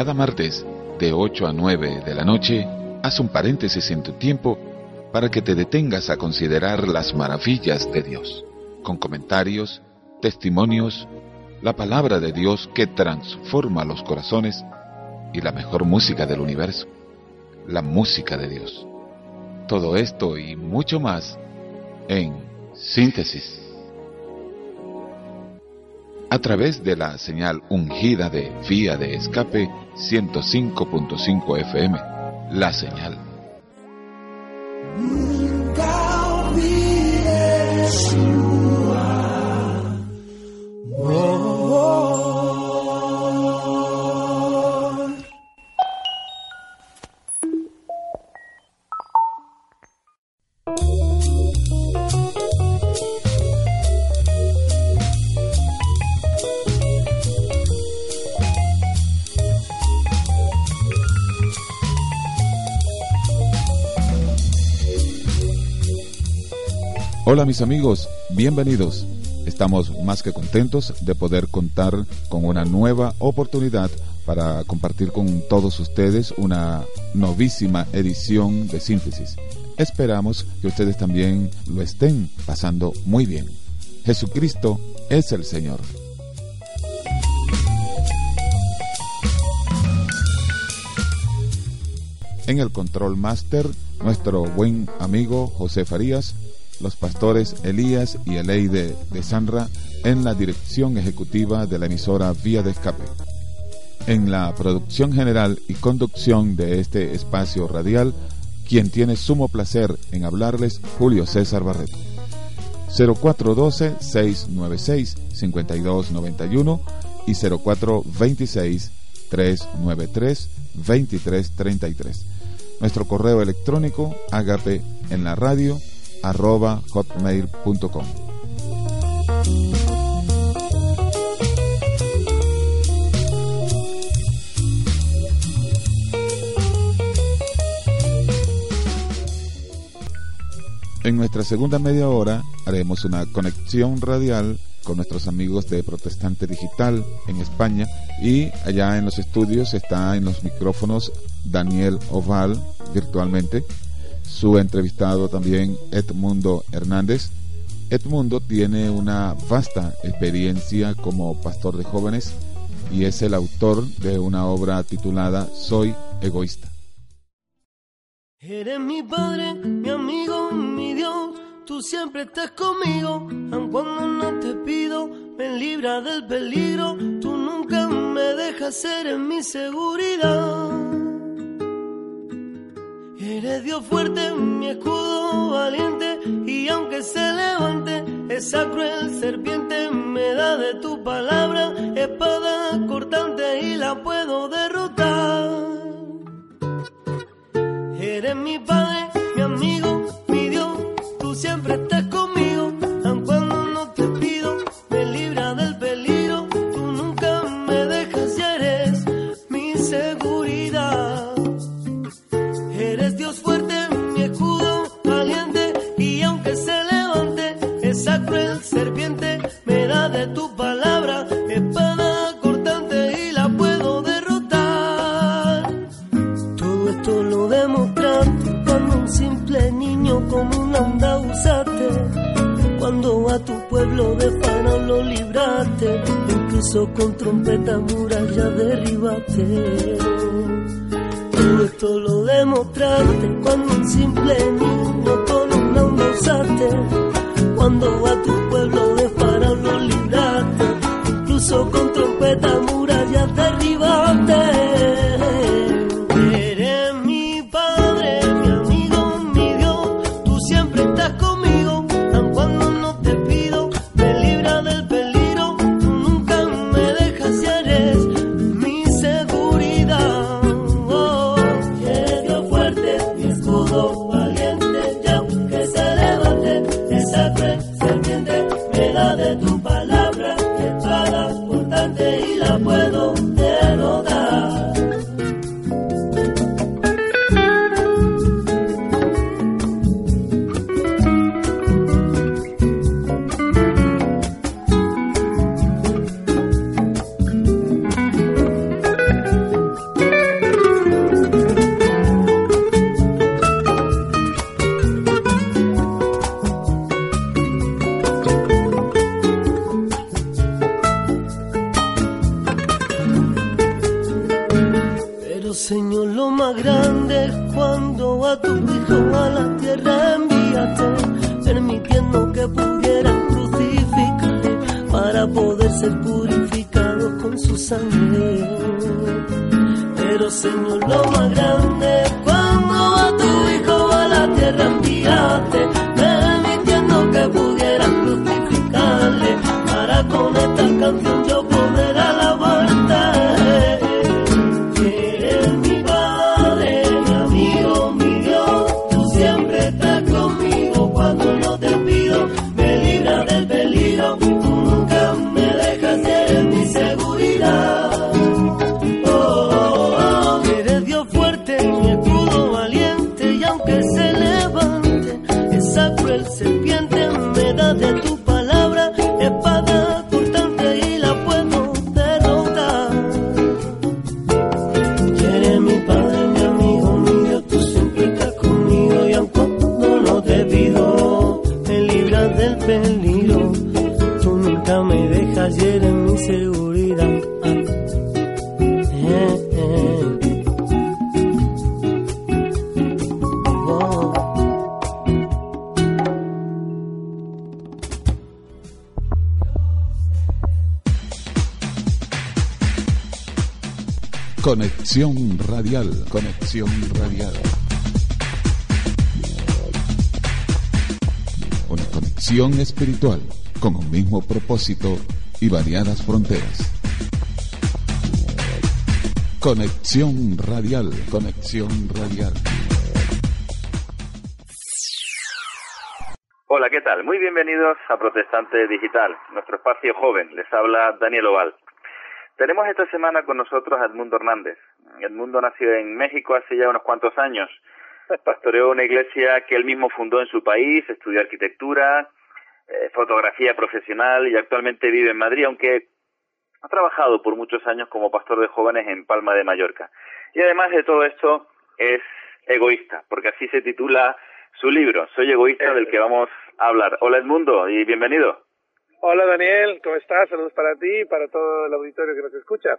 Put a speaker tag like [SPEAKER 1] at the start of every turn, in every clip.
[SPEAKER 1] cada martes, de 8 a 9 de la noche, haz un paréntesis en tu tiempo para que te detengas a considerar las maravillas de Dios, con comentarios, testimonios, la palabra de Dios que transforma los corazones y la mejor música del universo, la música de Dios. Todo esto y mucho más en síntesis. A través de la señal ungida de vía de escape 105.5 FM, la señal. Hola mis amigos, bienvenidos. Estamos más que contentos de poder contar con una nueva oportunidad para compartir con todos ustedes una novísima edición de síntesis. Esperamos que ustedes también lo estén pasando muy bien. Jesucristo es el Señor. En el control master, nuestro buen amigo José Farías los pastores Elías y Eleide de Sanra en la dirección ejecutiva de la emisora Vía de Escape. En la producción general y conducción de este espacio radial, quien tiene sumo placer en hablarles, Julio César Barreto. 0412-696-5291 y 0426-393-2333. Nuestro correo electrónico agape en la radio arroba hotmail.com. En nuestra segunda media hora haremos una conexión radial con nuestros amigos de Protestante Digital en España y allá en los estudios está en los micrófonos Daniel Oval virtualmente su entrevistado también Edmundo Hernández. Edmundo tiene una vasta experiencia como pastor de jóvenes y es el autor de una obra titulada Soy egoísta.
[SPEAKER 2] Eres mi padre, mi amigo, mi Dios, tú siempre estás conmigo, aun cuando no te pido, me libra del peligro, tú nunca me dejas ser en mi seguridad. Eres Dios fuerte, mi escudo valiente, y aunque se levante esa cruel serpiente, me da de tu palabra espada cortante y la puedo derrotar. Incluso con trompeta muralla derribaste. Todo esto lo demostraste cuando un simple niño con una onda usaste. Cuando a tu pueblo de Faraón lo incluso con trompeta muralla derribaste. Del tú nunca me dejas y eres mi seguridad. Eh, eh.
[SPEAKER 1] Conexión radial, conexión radial. Conexión espiritual con un mismo propósito y variadas fronteras. Conexión radial, conexión radial.
[SPEAKER 3] Hola, ¿qué tal? Muy bienvenidos a Protestante Digital, nuestro espacio joven. Les habla Daniel Oval. Tenemos esta semana con nosotros a Edmundo Hernández. Edmundo nació en México hace ya unos cuantos años. Pastoreó una iglesia que él mismo fundó en su país, estudió arquitectura, eh, fotografía profesional y actualmente vive en Madrid, aunque ha trabajado por muchos años como pastor de jóvenes en Palma de Mallorca. Y además de todo esto, es egoísta, porque así se titula su libro, Soy egoísta, del que vamos a hablar. Hola Edmundo y bienvenido.
[SPEAKER 4] Hola Daniel, ¿cómo estás? Saludos para ti y para todo el auditorio que nos escucha.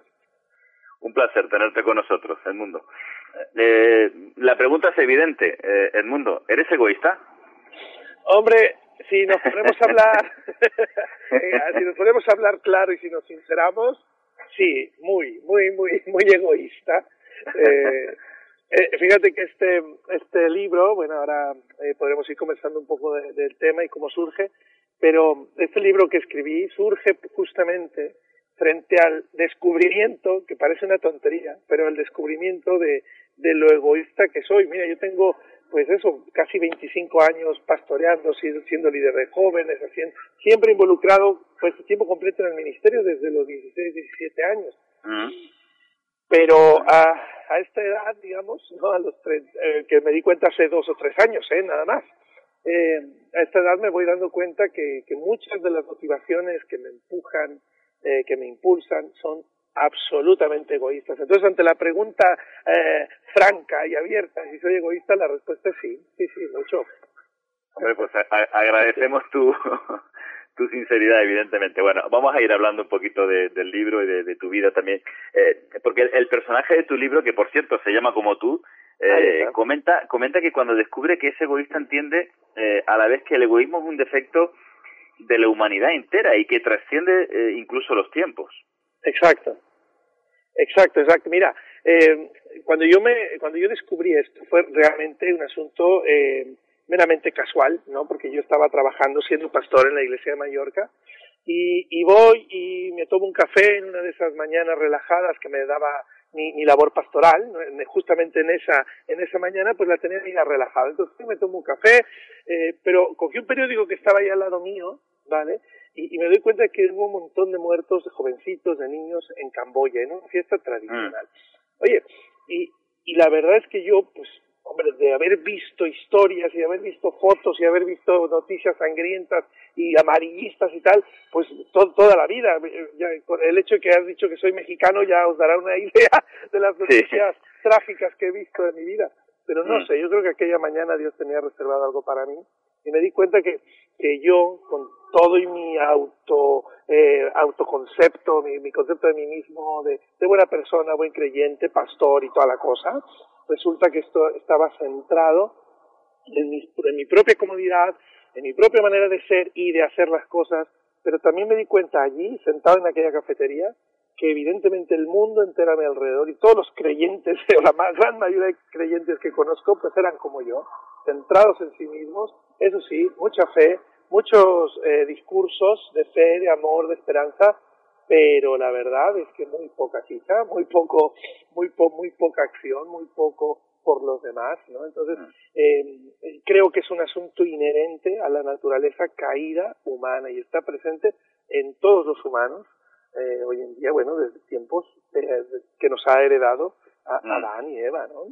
[SPEAKER 3] Un placer tenerte con nosotros, Edmundo. Eh, la pregunta es evidente, eh, Edmundo, ¿eres egoísta?
[SPEAKER 4] Hombre, si nos ponemos a hablar, eh, si nos ponemos a hablar claro y si nos sinceramos, sí, muy, muy, muy, muy egoísta. Eh, eh, fíjate que este, este libro, bueno, ahora eh, podremos ir conversando un poco de- del tema y cómo surge, pero este libro que escribí surge justamente frente al descubrimiento, que parece una tontería, pero el descubrimiento de, de lo egoísta que soy. Mira, yo tengo, pues eso, casi 25 años pastoreando, siendo, siendo líder de jóvenes, haciendo, siempre involucrado, pues, tiempo completo en el ministerio desde los 16, 17 años. Pero a, a esta edad, digamos, no a los tres, eh, que me di cuenta hace dos o tres años, eh, nada más. Eh, a esta edad me voy dando cuenta que, que muchas de las motivaciones que me empujan, eh, que me impulsan, son absolutamente egoístas. Entonces, ante la pregunta eh, franca y abierta, si soy egoísta, la respuesta es sí, sí, sí, mucho.
[SPEAKER 3] Hombre, pues a- agradecemos tu, tu sinceridad, evidentemente. Bueno, vamos a ir hablando un poquito de- del libro y de, de tu vida también. Eh, porque el, el personaje de tu libro, que por cierto se llama como tú, eh, comenta, comenta que cuando descubre que es egoísta entiende eh, a la vez que el egoísmo es un defecto de la humanidad entera y que trasciende eh, incluso los tiempos.
[SPEAKER 4] Exacto. Exacto, exacto. Mira, eh, cuando yo me, cuando yo descubrí esto fue realmente un asunto eh, meramente casual, ¿no? Porque yo estaba trabajando siendo pastor en la iglesia de Mallorca y, voy y me tomo un café en una de esas mañanas relajadas que me daba mi, mi labor pastoral, justamente en esa, en esa mañana pues la tenía ya relajada. Entonces me tomo un café, eh, pero cogí un periódico que estaba ahí al lado mío, ¿vale? Y, y me doy cuenta que hubo un montón de muertos, de jovencitos, de niños en Camboya, en una fiesta tradicional. Oye, y, y la verdad es que yo, pues, hombre, de haber visto historias y de haber visto fotos y haber visto noticias sangrientas y amarillistas y tal, pues to- toda la vida, eh, ya, el hecho de que has dicho que soy mexicano ya os dará una idea de las noticias trágicas que he visto en mi vida. Pero no
[SPEAKER 3] Mm.
[SPEAKER 4] sé, yo creo que aquella mañana Dios tenía reservado algo para mí y me di cuenta que, que yo, con todo y mi auto, eh, autoconcepto, mi, mi concepto de mí mismo, de, de buena persona, buen creyente, pastor y toda la cosa, resulta que esto estaba centrado en mi, en mi propia comodidad, en mi propia manera de ser y de hacer las cosas, pero también me di cuenta allí, sentado en aquella cafetería, que evidentemente el mundo entero a mi alrededor y todos los creyentes, o la más, gran mayoría de creyentes que conozco, pues eran como yo, centrados en sí mismos, eso sí, mucha fe, muchos eh, discursos de fe, de amor, de esperanza, pero la verdad es que muy poca chicha, muy poco, muy, po muy poca acción, muy poco por los demás, ¿no? Entonces, eh, creo que es un asunto inherente a la naturaleza caída humana y está presente en todos los humanos eh, hoy en día, bueno, desde tiempos eh, que nos ha heredado a, mm. Adán y Eva, ¿no?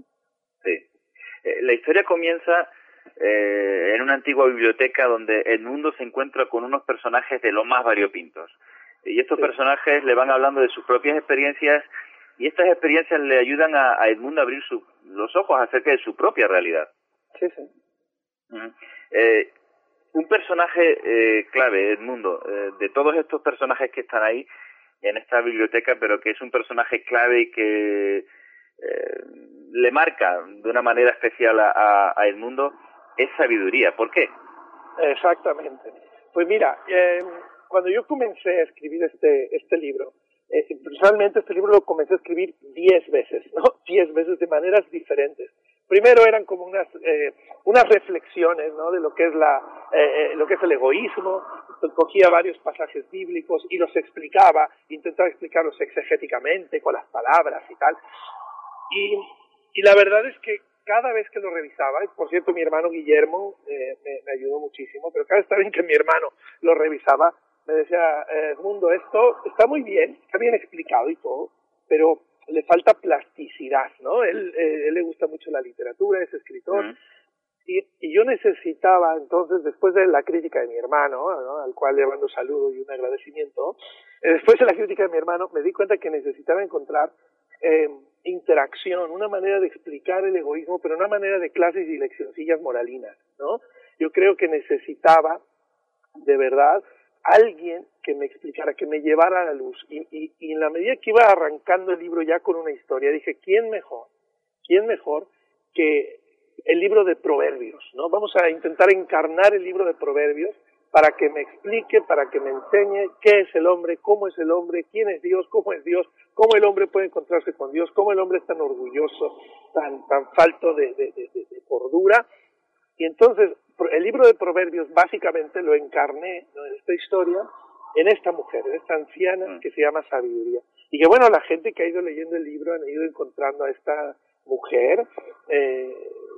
[SPEAKER 3] Sí. Eh, la historia comienza eh, en una antigua biblioteca donde el mundo se encuentra con unos personajes de lo más variopintos. Y estos personajes le van hablando de sus propias experiencias y estas experiencias le ayudan a, a Edmundo a abrir su, los ojos acerca de su propia realidad.
[SPEAKER 4] Sí, sí.
[SPEAKER 3] eh, un personaje eh, clave, Edmundo, eh, de todos estos personajes que están ahí en esta biblioteca, pero que es un personaje clave y que eh, le marca de una manera especial a, a Edmundo, es sabiduría. ¿Por qué?
[SPEAKER 4] Exactamente. Pues mira, eh, cuando yo comencé a escribir este, este libro, eh, personalmente este libro lo comencé a escribir diez veces, ¿no? Diez veces de maneras diferentes. Primero eran como unas, eh, unas reflexiones, ¿no? De lo que es la, eh, lo que es el egoísmo. Cogía varios pasajes bíblicos y los explicaba, intentaba explicarlos exegéticamente, con las palabras y tal. Y, y la verdad es que cada vez que lo revisaba, y por cierto mi hermano Guillermo eh, me, me, ayudó muchísimo, pero cada vez que mi hermano lo revisaba, me decía, eh, Mundo, esto está muy bien, está bien explicado y todo, pero le falta plasticidad, ¿no? Él, eh, él le gusta mucho la literatura, es escritor, y, y, yo necesitaba entonces, después de la crítica de mi hermano, ¿no? al cual le mando saludo y un agradecimiento, eh, después de la crítica de mi hermano, me di cuenta que necesitaba encontrar eh, interacción, una manera de explicar el egoísmo, pero una manera de clases y leccioncillas moralinas, ¿no? Yo creo que necesitaba, de verdad, alguien que me explicara, que me llevara a la luz. Y, y, y, en la medida que iba arrancando el libro ya con una historia, dije, ¿quién mejor? ¿Quién mejor que el libro de Proverbios? ¿no? Vamos a intentar encarnar el libro de Proverbios para que me explique, para que me enseñe qué es el hombre, cómo es el hombre, quién es Dios, cómo es Dios, cómo el hombre puede encontrarse con Dios, cómo el hombre es tan orgulloso, tan, tan falto de, de, de, de cordura. Y entonces el libro de Proverbios básicamente lo encarné ¿no? en esta historia en esta mujer, en esta anciana mm. que se llama Sabiduría. Y que bueno, la gente que ha ido leyendo el libro han ido encontrando a esta mujer, eh,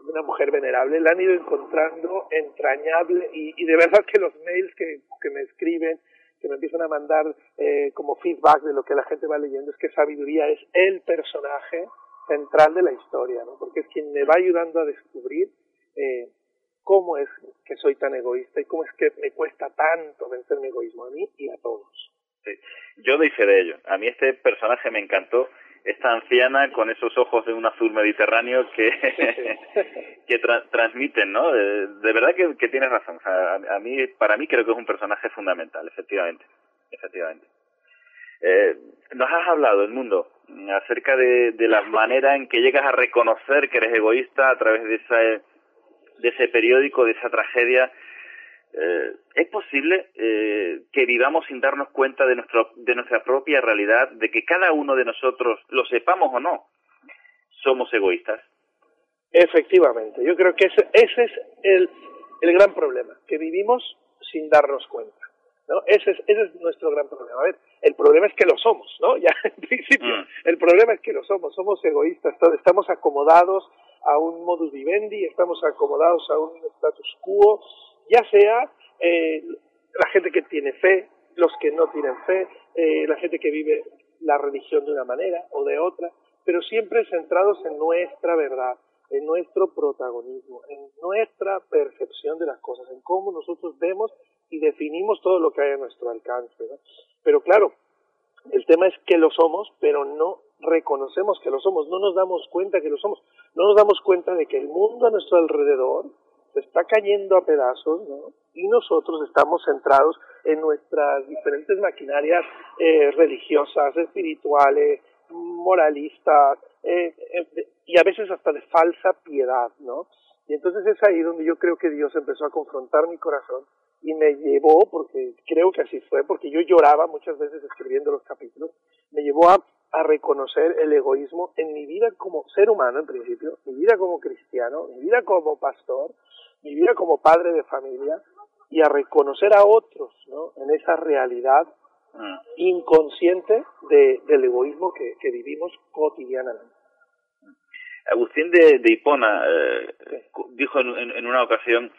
[SPEAKER 4] una mujer venerable, la han ido encontrando entrañable y, y de verdad que los mails que, que, me escriben, que me empiezan a mandar eh, como feedback de lo que la gente va leyendo, es que Sabiduría es el personaje central de la historia, ¿no? porque es quien me va ayudando a descubrir eh, cómo es que soy tan egoísta y cómo es que me cuesta tanto vencer mi egoísmo a mí y a todos.
[SPEAKER 3] Sí. Yo doy fe de ello. A mí este personaje me encantó. Esta anciana con esos ojos de un azul mediterráneo que, que tra transmiten, ¿no? De, de verdad que, que, tienes razón. O sea, a, a, mí, para mí creo que es un personaje fundamental, efectivamente. Efectivamente. Eh, nos has hablado, el mundo, acerca de, de la manera en que llegas a reconocer que eres egoísta a través de esa de ese periódico, de esa tragedia, eh, ¿es posible eh, que vivamos sin darnos cuenta de, nuestro, de nuestra propia realidad, de que cada uno de nosotros, lo sepamos o no, somos egoístas?
[SPEAKER 4] Efectivamente, yo creo que ese, ese es el, el gran problema, que vivimos sin darnos cuenta. ¿no? Ese, es, ese es nuestro gran problema. A ver, el problema es que lo somos, ¿no? Ya en principio, mm. el problema es que lo somos, somos egoístas, estamos acomodados a un modus vivendi, estamos acomodados a un status quo, ya sea eh, la gente que tiene fe, los que no tienen fe, eh, la gente que vive la religión de una manera o de otra, pero siempre centrados en nuestra verdad, en nuestro protagonismo, en nuestra percepción de las cosas, en cómo nosotros vemos y definimos todo lo que hay a nuestro alcance. Pero claro, el tema es que lo somos, pero no reconocemos que lo somos, no nos damos cuenta que lo somos, no nos damos cuenta de que el mundo a nuestro alrededor se está cayendo a pedazos, ¿no? Y nosotros estamos centrados en nuestras diferentes maquinarias eh, religiosas, espirituales, moralistas, eh, eh, y a veces hasta de falsa piedad, ¿no? Y entonces es ahí donde yo creo que Dios empezó a confrontar mi corazón y me llevó, porque creo que así fue, porque yo lloraba muchas veces escribiendo los capítulos, me llevó a, a reconocer el egoísmo en mi vida como ser humano en principio, mi vida como cristiano, mi vida como pastor, mi vida como padre de familia y a reconocer a otros ¿no? en esa realidad
[SPEAKER 3] Mm.
[SPEAKER 4] inconsciente de, del egoísmo que, que vivimos cotidianamente.
[SPEAKER 3] Agustín de, de Hipona eh, dijo en una ocasión,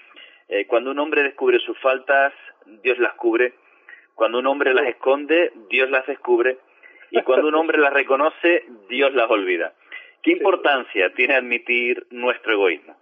[SPEAKER 3] eh, cuando un hombre descubre sus faltas, Dios las cubre, cuando un hombre las esconde, Dios las descubre, y cuando un hombre las reconoce, Dios las olvida. ¿Qué importancia tiene admitir nuestro egoísmo?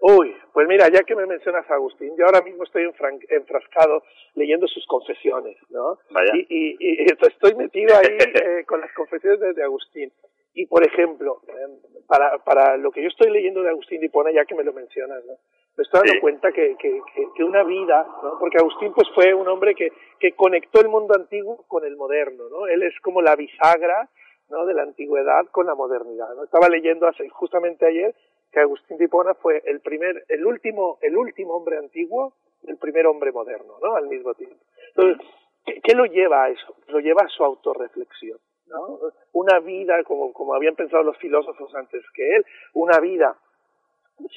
[SPEAKER 4] Uy, pues mira, ya que me mencionas a Agustín, yo ahora mismo estoy enfrascado leyendo sus confesiones, ¿no?
[SPEAKER 3] Vaya.
[SPEAKER 4] Y, y, y estoy metido ahí eh, con las confesiones de, de Agustín. Y por ejemplo, eh, para, para lo que yo estoy leyendo de Agustín de Hipona, ya que me lo mencionas, ¿no? Estoy dando
[SPEAKER 3] Sí.
[SPEAKER 4] cuenta que, que, que, que una vida, ¿no? porque Agustín pues fue un hombre que, que conectó el mundo antiguo con el moderno, ¿no? Él es como la bisagra, ¿no? de la antigüedad con la modernidad, ¿no? Estaba leyendo hace, justamente ayer que Agustín de Hipona fue el primer, el último, el último hombre antiguo, y el primer hombre moderno, ¿no? Al mismo tiempo. Entonces, ¿qué, qué lo lleva a eso? Lo lleva a su autorreflexión, ¿no? Una vida, como, como habían pensado los filósofos antes que él, una vida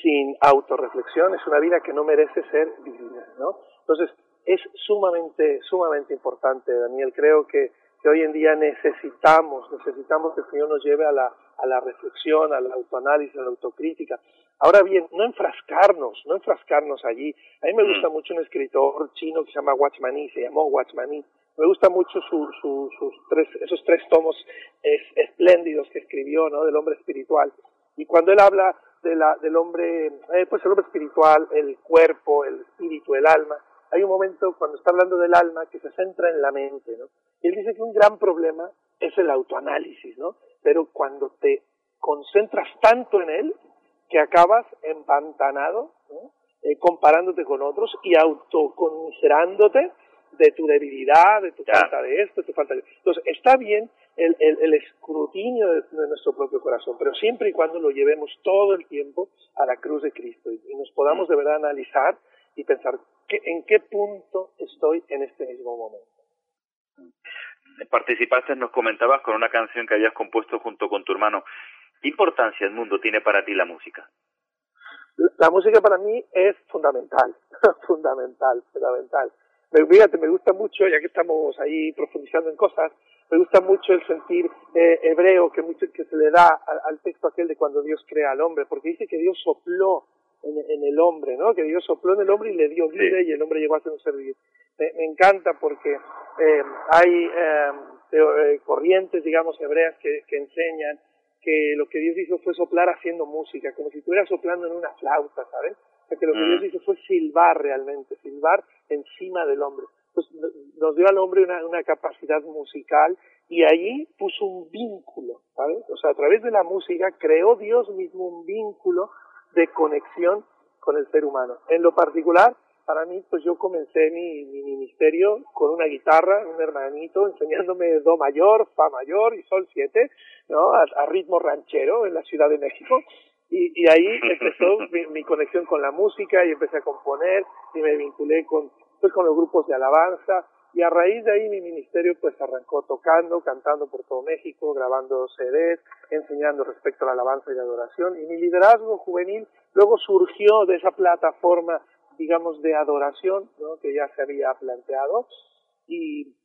[SPEAKER 4] sin autorreflexión es una vida que no merece ser vivida, ¿no? Entonces, es sumamente, sumamente importante, Daniel. Creo que, que hoy en día necesitamos, necesitamos que el Señor nos lleve a la, a la reflexión, al autoanálisis, a la autocrítica. Ahora bien, no enfrascarnos, no enfrascarnos allí. A mí me gusta mucho un escritor chino que se llama Watchmani, se llamó Watchmani. Me gusta mucho su, su, sus tres, esos tres tomos es, espléndidos que escribió, ¿no? Del hombre espiritual. Y cuando él habla de la, del hombre, eh, pues el hombre espiritual, el cuerpo, el espíritu, el alma, hay un momento cuando está hablando del alma que se centra en la mente, ¿no? Y él dice que un gran problema es el autoanálisis, ¿no? Pero cuando te concentras tanto en él que acabas empantanado, ¿no? eh, comparándote con otros y autoconmiserándote de tu debilidad, de tu
[SPEAKER 3] Ya.
[SPEAKER 4] falta de esto, de tu falta de... Entonces, está bien el, el, el escrutinio de, de nuestro propio corazón, pero siempre y cuando lo llevemos todo el tiempo a la cruz de Cristo y, y nos podamos de verdad analizar y pensar ¿qué, en qué punto estoy en este mismo momento.
[SPEAKER 3] Participaste, nos comentabas con una canción que habías compuesto junto con tu hermano. ¿Qué importancia el mundo tiene para ti la música?
[SPEAKER 4] La, la música para mí es fundamental, fundamental, fundamental. Me, fíjate, me gusta mucho, ya que estamos ahí profundizando en cosas, me gusta mucho el sentir eh, hebreo que, mucho, que se le da al, al texto aquel de cuando Dios crea al hombre, porque dice que Dios sopló en, en, el hombre, ¿no? Que Dios sopló en el hombre y le dio vida
[SPEAKER 3] Sí.
[SPEAKER 4] y el hombre llegó a ser un ser viviente. Me, me encanta porque eh, hay eh, teo- eh, corrientes, digamos, hebreas que, que enseñan que lo que Dios hizo fue soplar haciendo música, como si estuviera soplando en una flauta, ¿sabes? O sea, que lo que
[SPEAKER 3] Mm.
[SPEAKER 4] Dios hizo fue silbar realmente, silbar encima del hombre. Nos dio al hombre una, una capacidad musical y allí puso un vínculo, ¿sabes? O sea, a través de la música creó Dios mismo un vínculo de conexión con el ser humano. En lo particular, para mí, pues yo comencé mi, mi ministerio con una guitarra, un hermanito, enseñándome do mayor, fa mayor y sol siete, ¿no? A, a ritmo ranchero en la Ciudad de México. Y, y ahí empezó mi, mi conexión con la música y empecé a componer y me vinculé con, pues, con los grupos de alabanza. Y a raíz de ahí mi ministerio pues arrancó tocando, cantando por todo México, grabando CDs, enseñando respecto a la alabanza y la adoración. Y mi liderazgo juvenil luego surgió de esa plataforma, digamos, de adoración, ¿no? que ya se había planteado. Y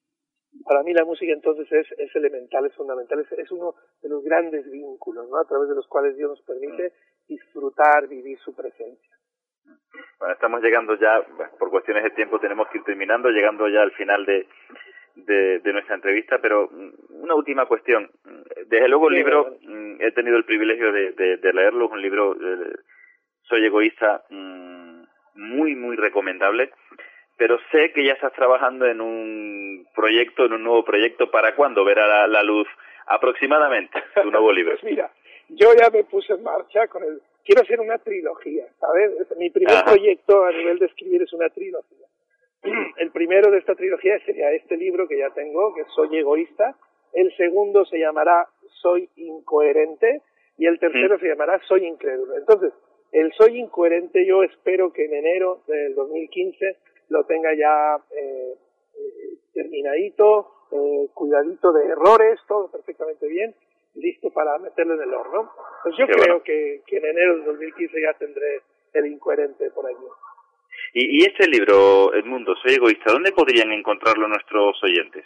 [SPEAKER 4] para mí la música entonces es, es elemental, es fundamental, es, es uno de los grandes vínculos, ¿no? A través de los cuales Dios nos permite disfrutar, vivir su presencia.
[SPEAKER 3] Bueno, estamos llegando ya, por cuestiones de tiempo tenemos que ir terminando, llegando ya al final de, de, de nuestra entrevista, pero mm, una última cuestión. Desde luego el libro, mm, he tenido el privilegio de, de, de leerlo, es un libro, eh, Soy egoísta, mm, muy, muy recomendable, pero sé que ya estás trabajando en un proyecto, en un nuevo proyecto, ¿para cuándo verá la, la luz aproximadamente tu nuevo libro?
[SPEAKER 4] Pues mira, yo ya me puse en marcha con el... Quiero hacer una trilogía, ¿sabes? Es- Mi primer
[SPEAKER 3] Ajá.
[SPEAKER 4] proyecto a nivel de escribir es una trilogía. El primero de esta trilogía sería este libro que ya tengo, que Soy egoísta. El segundo se llamará Soy incoherente. Y el tercero se llamará Soy incrédulo. Entonces, El Soy Incoherente yo espero que en enero del 2015 lo tenga ya eh, eh, terminadito, eh, cuidadito de errores, todo perfectamente bien, listo para meterlo en el horno. Pues yo creo que, que, en enero del 2015 ya tendré el incoherente por allí.
[SPEAKER 3] Y, y este libro, El Mundo, Soy Egoísta, ¿dónde podrían encontrarlo nuestros oyentes?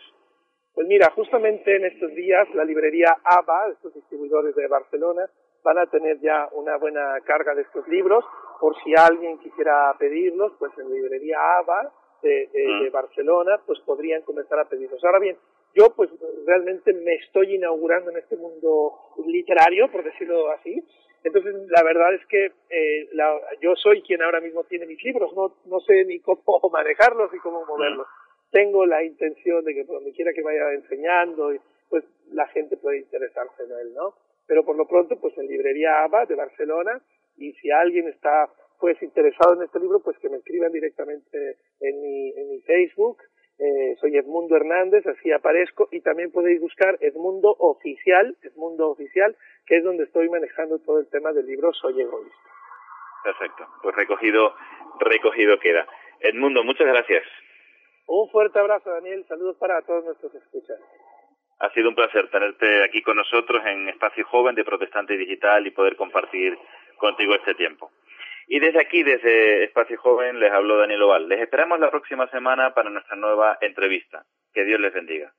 [SPEAKER 4] Pues mira, justamente en estos días la librería ABA, estos distribuidores de Barcelona, van a tener ya una buena carga de estos libros, por si alguien quisiera pedirlos, pues en la librería ABA de, de, Barcelona, pues podrían comenzar a pedirlos. Ahora bien, yo pues realmente me estoy inaugurando en este mundo literario, por decirlo así, entonces, la verdad es que eh, la, yo soy quien ahora mismo tiene mis libros, no, no sé ni cómo manejarlos ni cómo moverlos. Tengo la intención de que por donde quiera que vaya enseñando, pues la gente puede interesarse en él, ¿no? Pero por lo pronto, pues en Librería ABA de Barcelona, y si alguien está pues interesado en este libro, pues que me escriban directamente en mi, en mi Facebook, eh, soy Edmundo Hernández, así aparezco, y también podéis buscar Edmundo Oficial, Edmundo Oficial, que es donde estoy manejando todo el tema del libro Soy Egoísta.
[SPEAKER 3] Perfecto, pues recogido, recogido queda. Edmundo, muchas gracias.
[SPEAKER 4] Un fuerte abrazo, Daniel, saludos para todos nuestros escuchas.
[SPEAKER 3] Ha sido un placer tenerte aquí con nosotros en Espacio Joven de Protestante Digital y poder compartir contigo este tiempo. Y desde aquí, desde Espacio Joven, les habló Daniel Oval. Les esperamos la próxima semana para nuestra nueva entrevista. Que Dios les bendiga.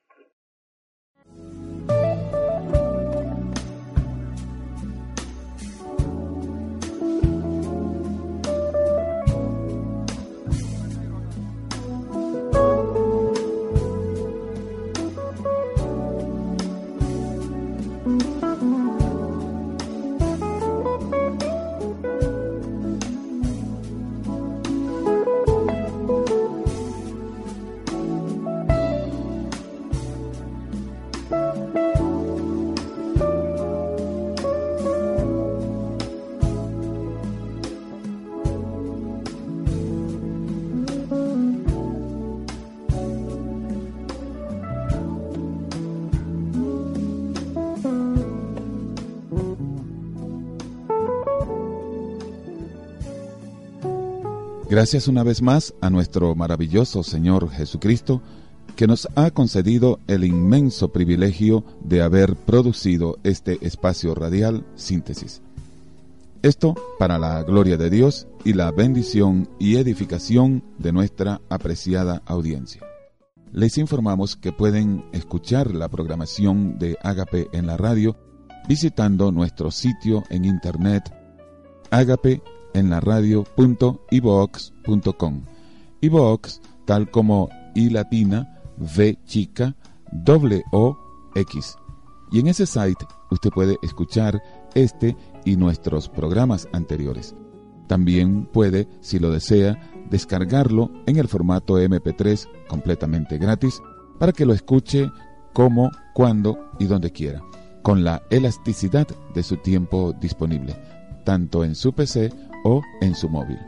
[SPEAKER 1] Gracias una vez más a nuestro maravilloso Señor Jesucristo, que nos ha concedido el inmenso privilegio de haber producido este espacio radial síntesis. Esto para la gloria de Dios y la bendición y edificación de nuestra apreciada audiencia. Les informamos que pueden escuchar la programación de Ágape en la radio visitando nuestro sitio en internet agape en la radio.ivox.com. iVox, tal como I latina, V chica, W O X. Y en ese site usted puede escuchar este y nuestros programas anteriores. También puede, si lo desea, descargarlo en el formato MP3 completamente gratis para que lo escuche como, cuando y donde quiera, con la elasticidad de su tiempo disponible, tanto en su PC o en su móvil.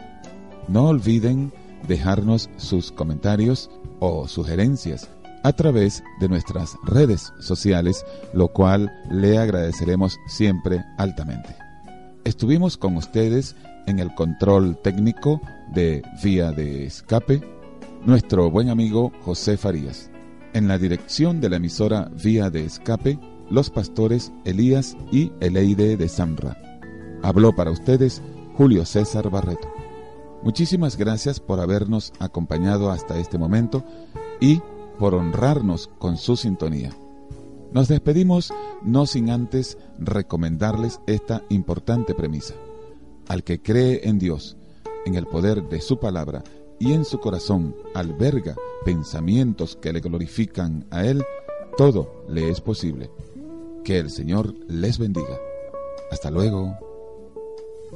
[SPEAKER 1] No olviden dejarnos sus comentarios o sugerencias a través de nuestras redes sociales, lo cual le agradeceremos siempre altamente. Estuvimos con ustedes en el control técnico de Vía de Escape, nuestro buen amigo José Farías. En la dirección de la emisora Vía de Escape, los pastores Elías y Eleide de Samra. Habló para ustedes Julio César Barreto. Muchísimas gracias por habernos acompañado hasta este momento y por honrarnos con su sintonía. Nos despedimos no sin antes recomendarles esta importante premisa. Al que cree en Dios, en el poder de su palabra y en su corazón alberga pensamientos que le glorifican a Él, todo le es posible. Que el Señor les bendiga. Hasta luego.